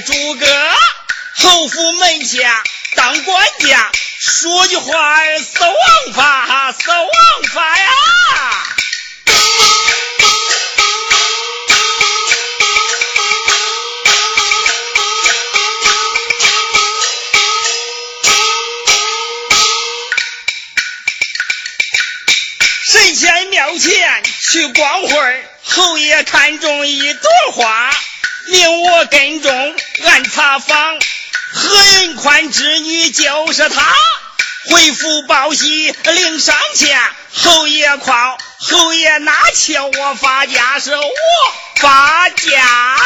诸葛，侯府门下当管家，说句话儿死王法，死王法呀！神仙庙前去逛会儿，侯爷看中一朵花，命我跟踪俺查房。何云宽之女就是她，回府报喜领赏钱，侯爷夸，侯爷哪求我发家，是我发家。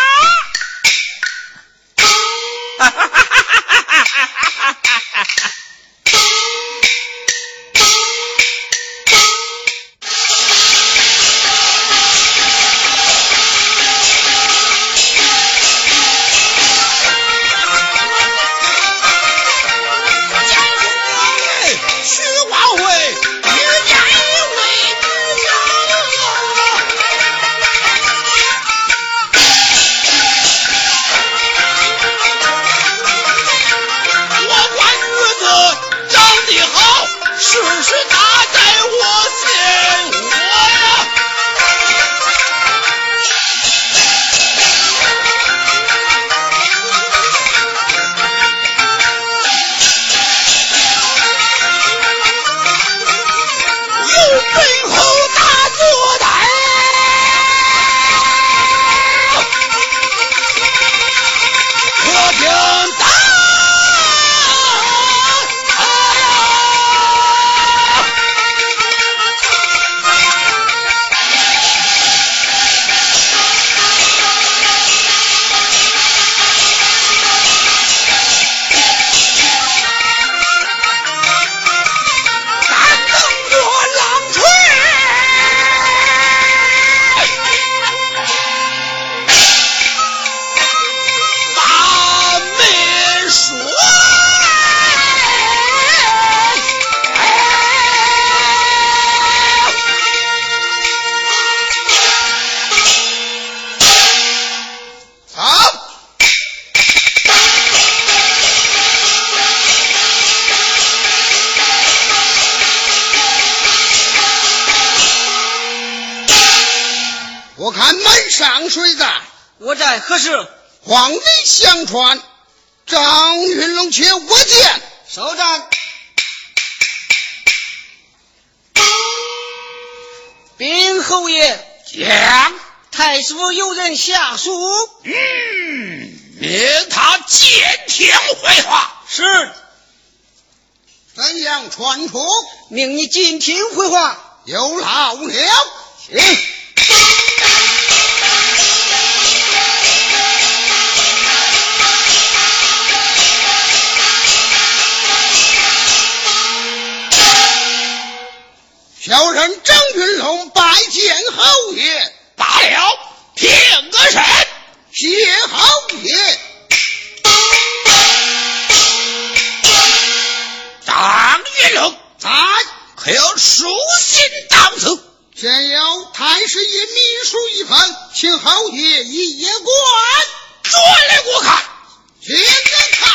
哈哈哈哈哈哈哈哈！可是皇帝相传，张云龙且我见。首战，禀侯爷，讲太师府有人下书，嗯，命他监听回话。是，怎样传出？命你进听回话。有劳了。行。张云龙拜见侯爷，罢了，平个神，谢侯爷。张云龙在，可有书信到此？现有太师爷秘书一份，请侯爷一眼观，转来我看，现在看。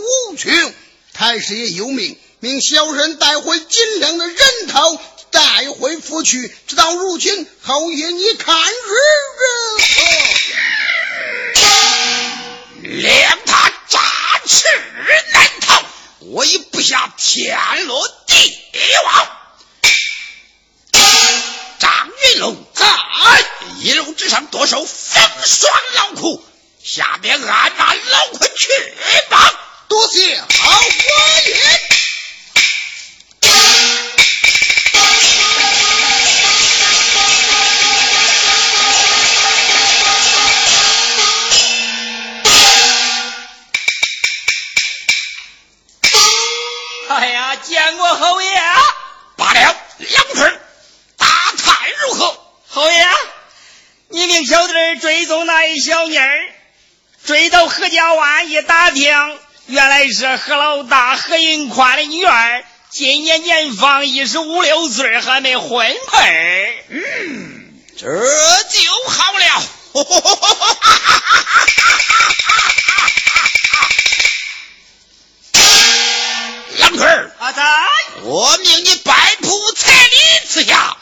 无穷。太师爷有命，命小人带回金良的人头，带回府去。直到如今，侯爷你看如何？谅他诈尸难逃，我已布下天罗地网。张云龙在一路之上多受风霜劳苦，下边按那老坤去吧。多谢好官爷。哎呀，见过侯爷。罢了，杨坤，打探如何？侯爷，你命小弟追踪那一小妮儿，追到何家湾一打听，原来是何老大何云宽的女儿，今年年方一十五六岁，还没婚配。嗯，这就好了。杨坤，阿仔，我命你摆铺彩礼之下，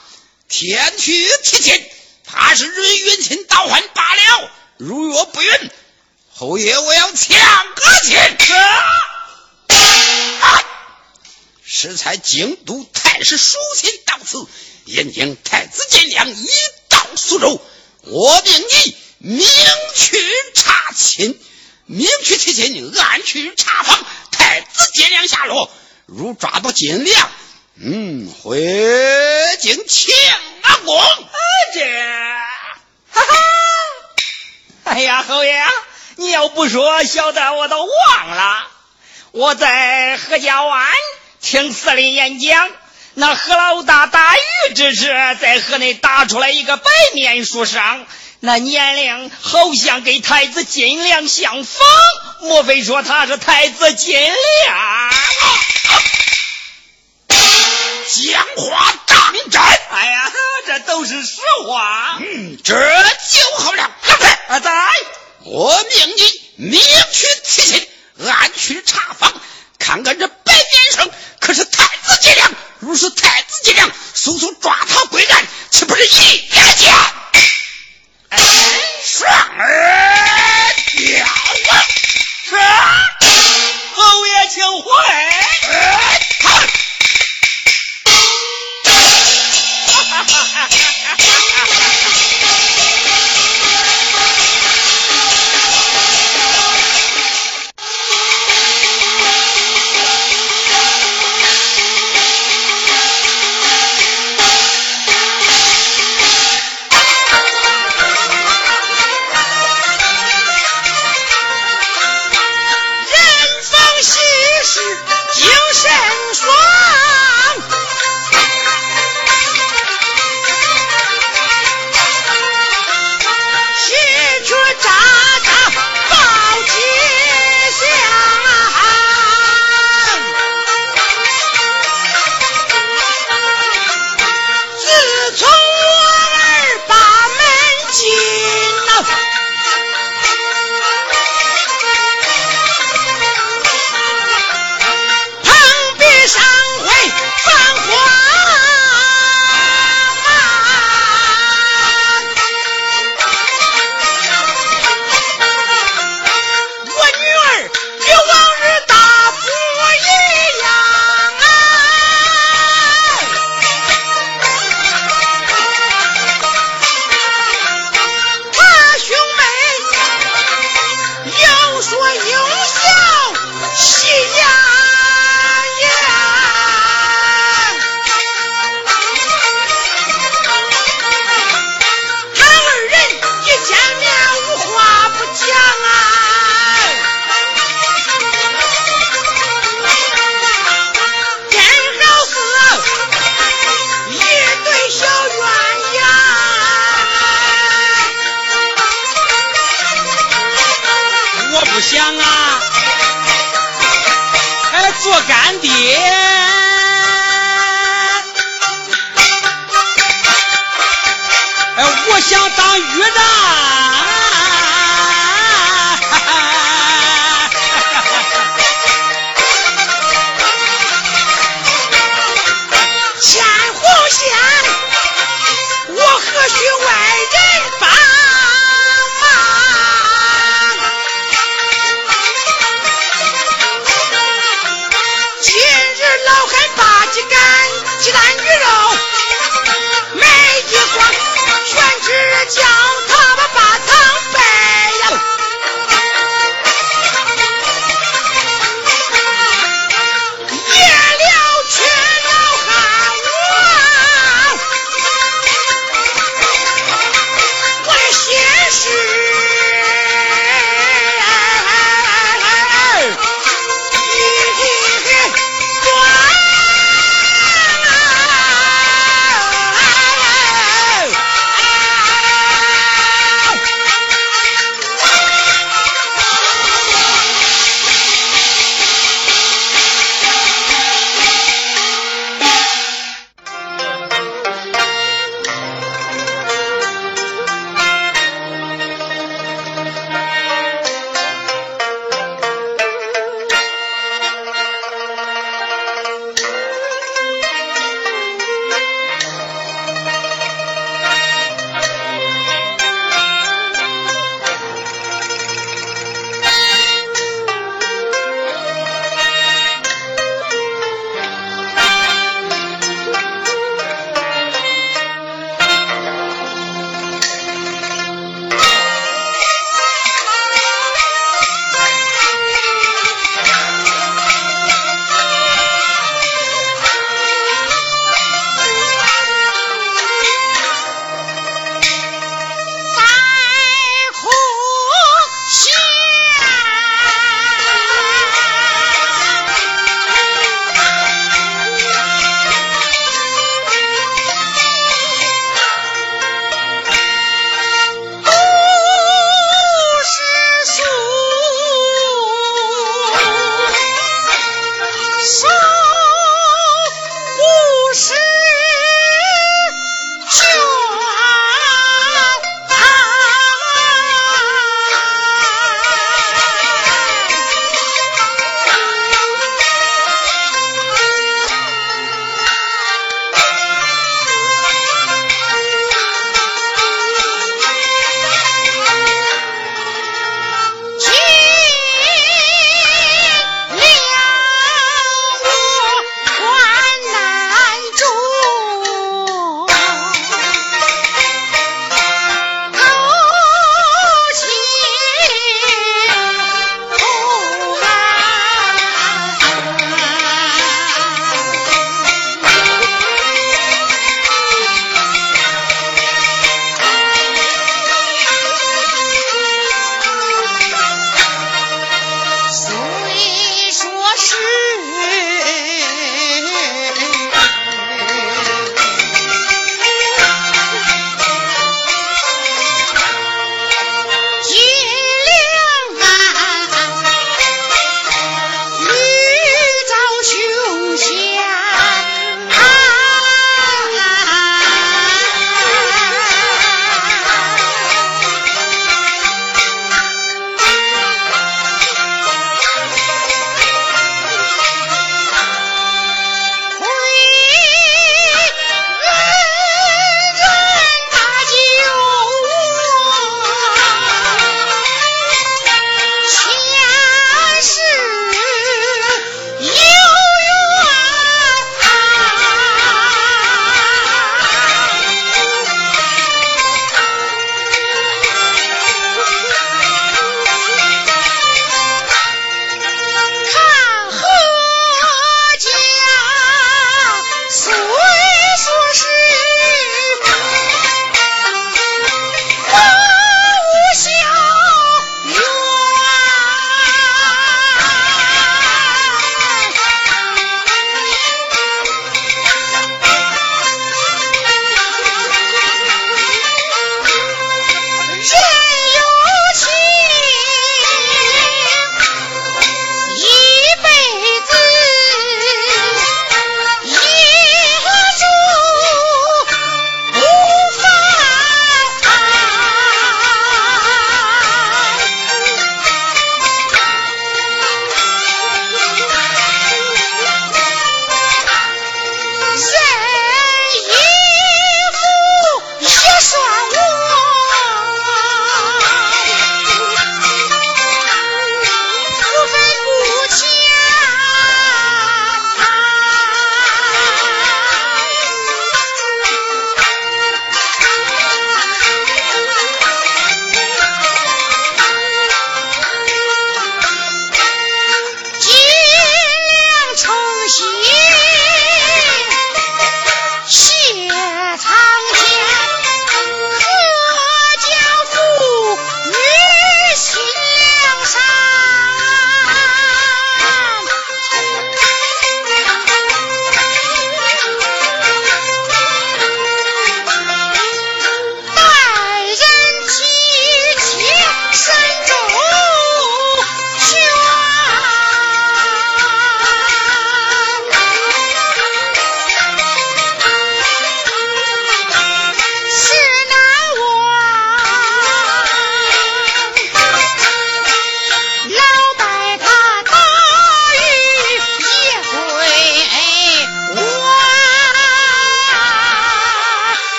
天去提亲，怕是人冤亲倒换罢了。如若不允，侯爷我要抢个亲。啊！适才京都太师书信到此，引请太子见谅，一到苏州，我命你明去查亲，明去提亲，暗去查访太子见谅下落。如抓到金良，嗯，回京请阿公。这，哈哈！哎呀，侯爷，你要不说，小的我都忘了。我在何家湾听司令演讲，那何老大打鱼之时，在河内打出来一个白面书生，那年龄好像跟太子金良相仿，莫非说他是太子金良？讲话当真？哎呀，这都是实话。嗯，这就好了。阿仔，我命你明去提亲，暗去查访，看看这白面生可是太子金良。如是太子金良，速速抓他归案，岂不是一言见？哎，双儿吊啊！是，侯爷请回。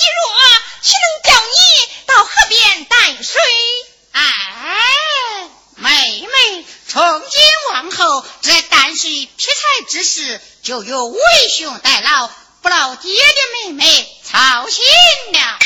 你若岂能叫你到河边担水？哎，妹妹，从今往后，这担水劈柴之事就由为兄代劳，不劳爹爹妹妹操心了。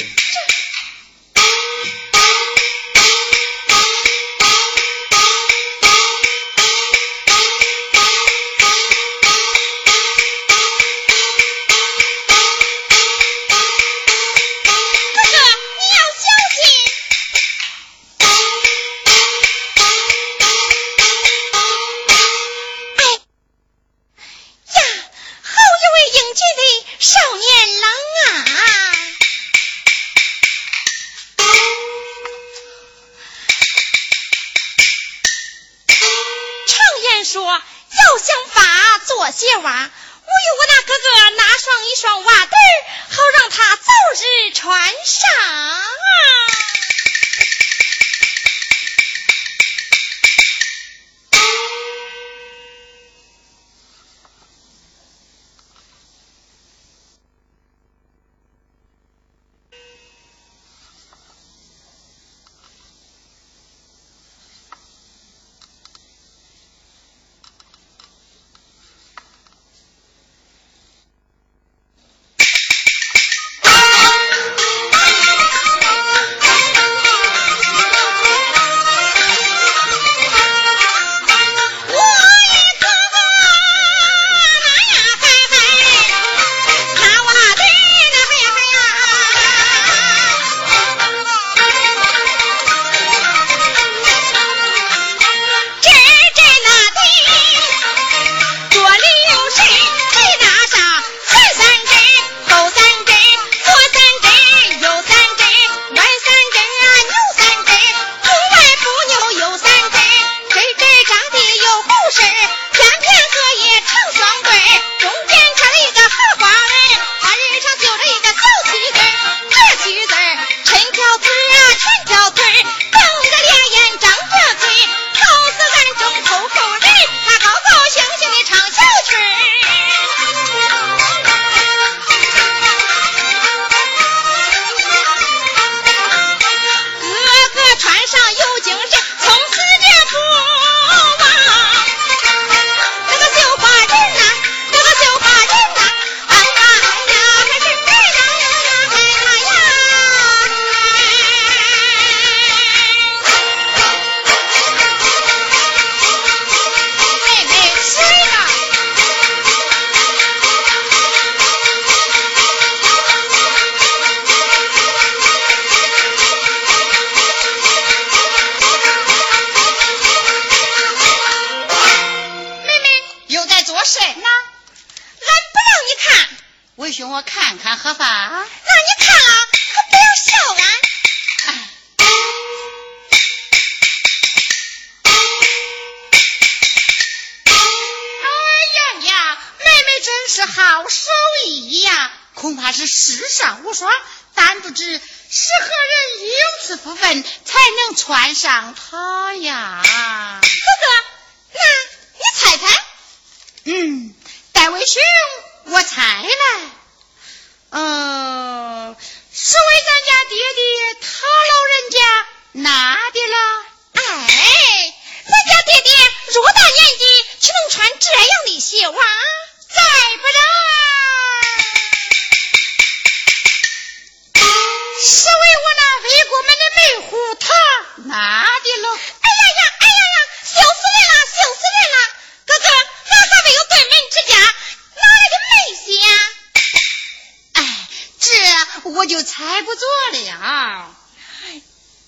我就猜不着了。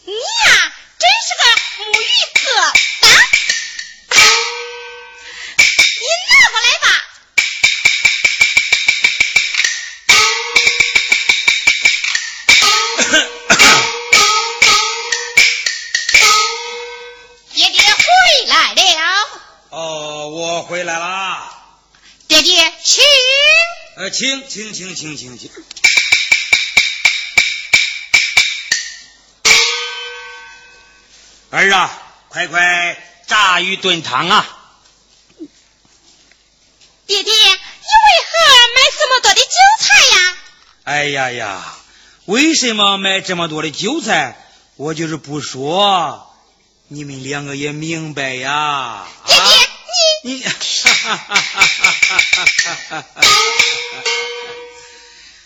你呀，真是个木鱼疙瘩。你拿过来吧。爹爹回来了，哦，我回来啦。爹爹请。呃，请请请请请请。儿啊，快快炸鱼炖汤啊！爹爹，你为何买这么多的韭菜呀？哎呀呀，为什么买这么多的韭菜？我就是不说，你们两个也明白呀。爹爹，啊你你，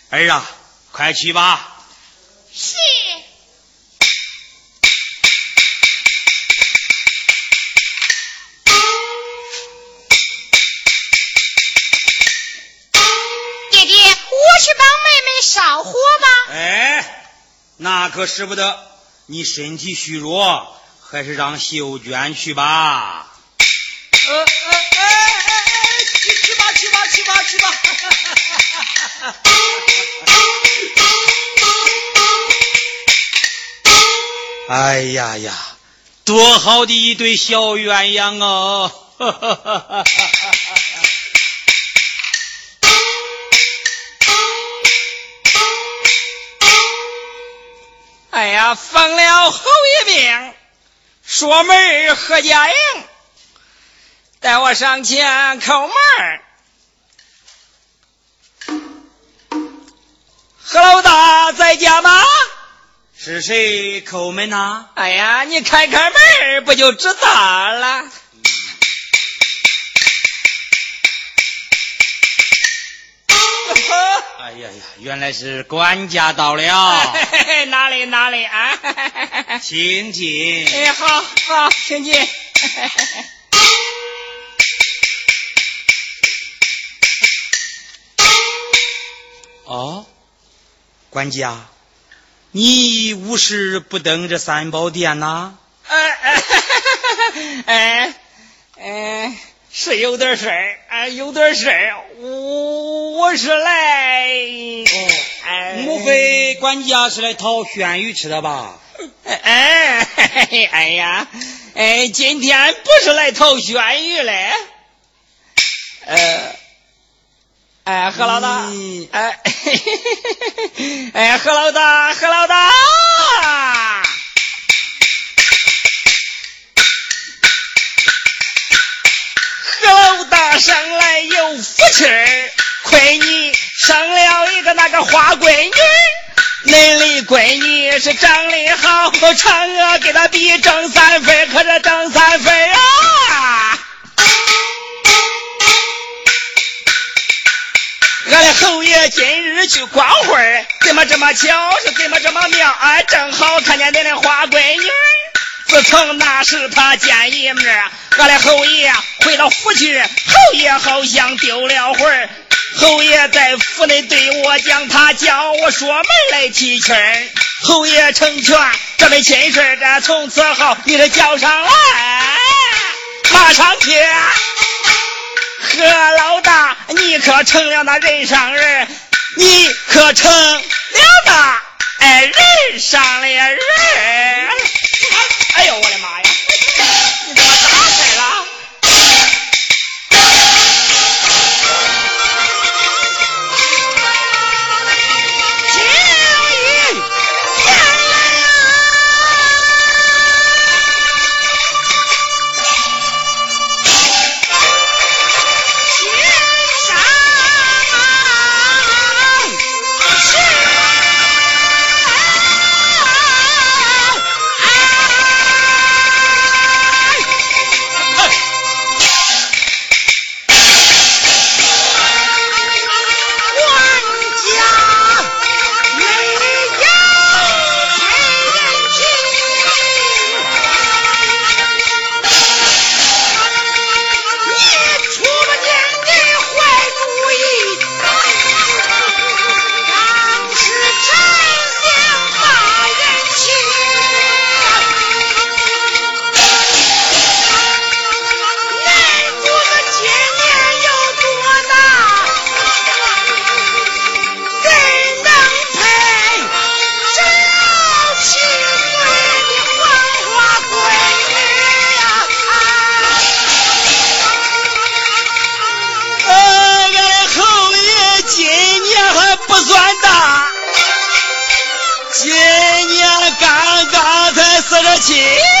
儿啊，快去吧。是那可使不得，你身体虚弱，还是让秀娟去吧。呃呃哎哎哎，去去吧去吧去吧去吧。哎呀呀，多好的一对小鸳鸯哦！哎呀，疯了侯爷命，说门儿何家营，带我上前叩门。何老大在家吗？是谁叩门呐？哎呀，你开开门不就知道了。呀呀，原来是管家到了。哪里哪里啊？请进。哎，好好，请进。哦，管家，你无事不登这三宝殿呐？哎哎哎哎，是有点事儿，哎，有点事儿。我我是来，哎，莫非管家是来讨轩鱼吃的吧？哎哎哎呀，哎，今天不是来讨轩鱼嘞，呃。哎，何老大，哎，哎，何老大，何老大，生来有福气儿，亏你生了一个那个花闺女，恁的闺女是长得好，嫦娥给她比正三分，可是正三分啊。俺的侯爷今日去逛会儿，怎么这么巧？是怎么这么妙？啊，正好看见恁的花闺女。自从那时他见一面，俺的侯爷回到府去，侯爷好像丢了魂儿。侯爷在府内对我讲，他叫我说门来提亲。侯爷成全，这门亲事这从此后你得叫上来，马上去。何老大，你可成了那人上人，你可成了那哎人上了人。哎呦，我的妈呀！起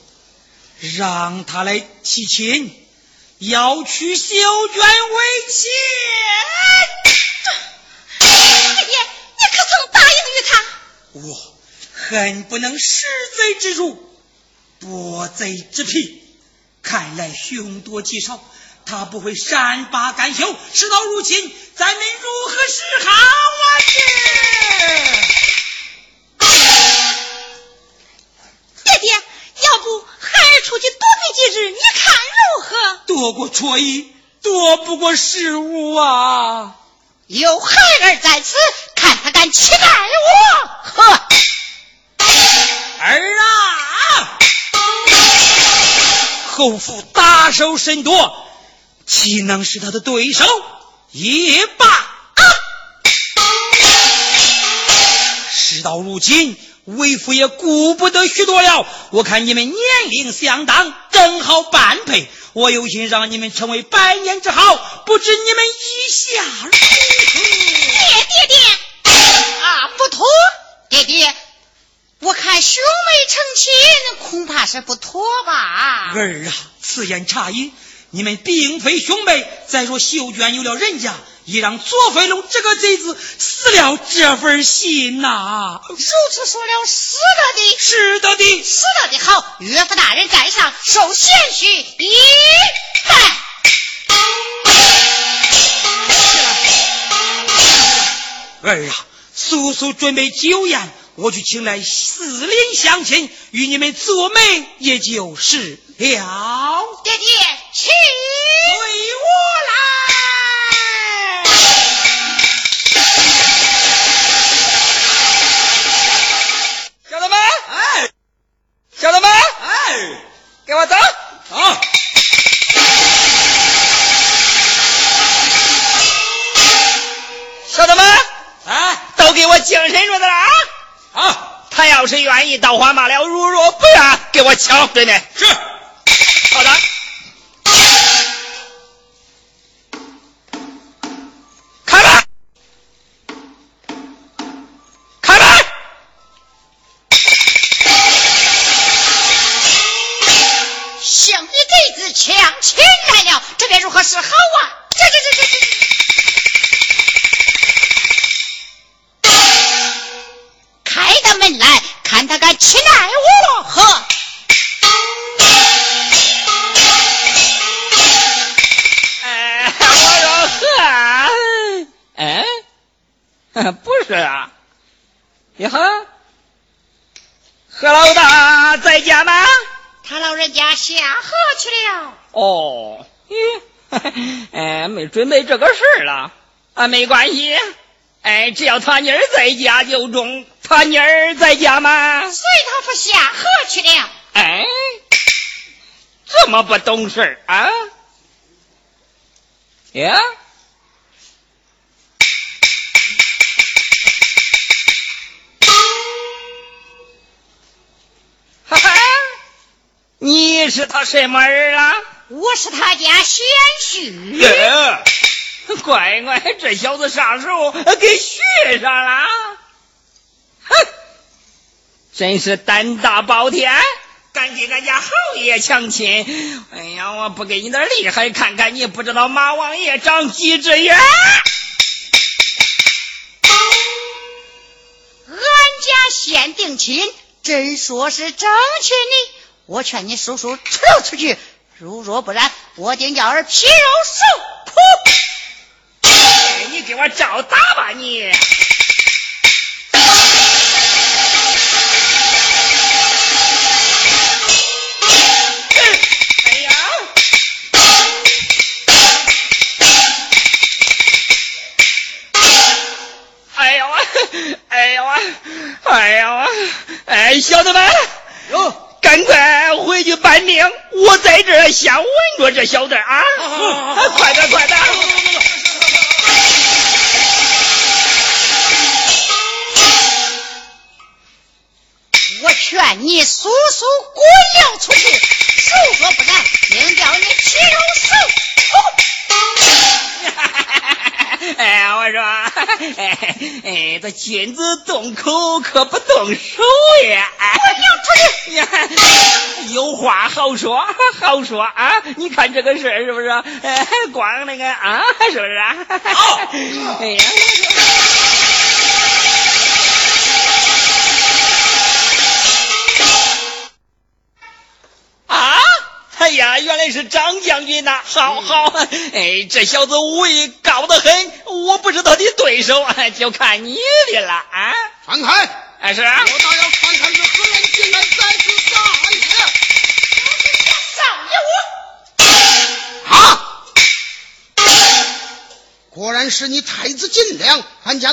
让他来提亲，要娶秀娟为妻。爹爹，你可曾答应于他？我恨不能食贼之辱，剥贼之皮。看来凶多吉少。他不会善罢甘休，事到如今，咱们如何是好啊？何？躲过错意，躲不过失误啊！有孩儿在此，看他敢欺待我！呵，儿啊，侯府大手甚多。岂能是他的对手？也罢，事到如今，为父也顾不得许多了。我看你们年龄相当，正好般配。我有心让你们成为百年之好，不知你们意下如何？爹爹爹啊，不妥！爹爹，我看兄妹成亲，恐怕是不妥吧？儿啊，此言差矣。你们并非兄妹。再说秀娟有了人家，也让左飞龙这个贼子死了这份心呐。如此说了，是的的，是的的，是的的。好，岳父大人在上，受贤婿一拜。儿啊，速速准备酒宴，我去请来四邻乡亲，与你们做媒，也就是了。爹爹，请随我来。小子们，哎，小子们，哎，给我等。好。小子们，哎，都给我精神着的了啊！好，他要是愿意，刀花马了；如若不愿，给我抢对面。是。好的。准备这个事儿了啊，没关系，哎，只要他妮儿在家就中。他妮儿在家吗？随他父下河去了。哎，这么不懂事儿啊？呀？哈哈，你是他什么人啊？我是他家贤婿。耶，乖乖，这小子啥时候给学上了。哼，真是胆大包天，敢给俺家侯爷强亲！哎呀，我不给你点厉害看看，你不知道马王爷长几只眼。俺家先定亲，真说是正亲呢。我劝你叔叔撤出去，如若不然，我定叫儿皮肉受苦。哎，你给我照打吧你！哎呀！哎呦啊！哎呦啊！哎呦啊！哎，小子们，哟，赶快回去办命！我在这儿先稳着这小子啊！快点，快点！我劝你叔叔滚了出去，如若不然，定叫你皮肉受苦。哎呀，我说，哎哎，这君子动口可不动手呀！滚了出去！有话好说，好说啊！你看这个事儿是不是？哎，光那个啊，是不是啊？好。哎呀！啊！哎呀，原来是张将军呐！好好，哎，这小子武艺高得很，我不是他的对手，就看你的了啊！传开！哎，是。我倒要看看这何人竟然再次撒野！少爷我啊！果然是你太子金良，俺家。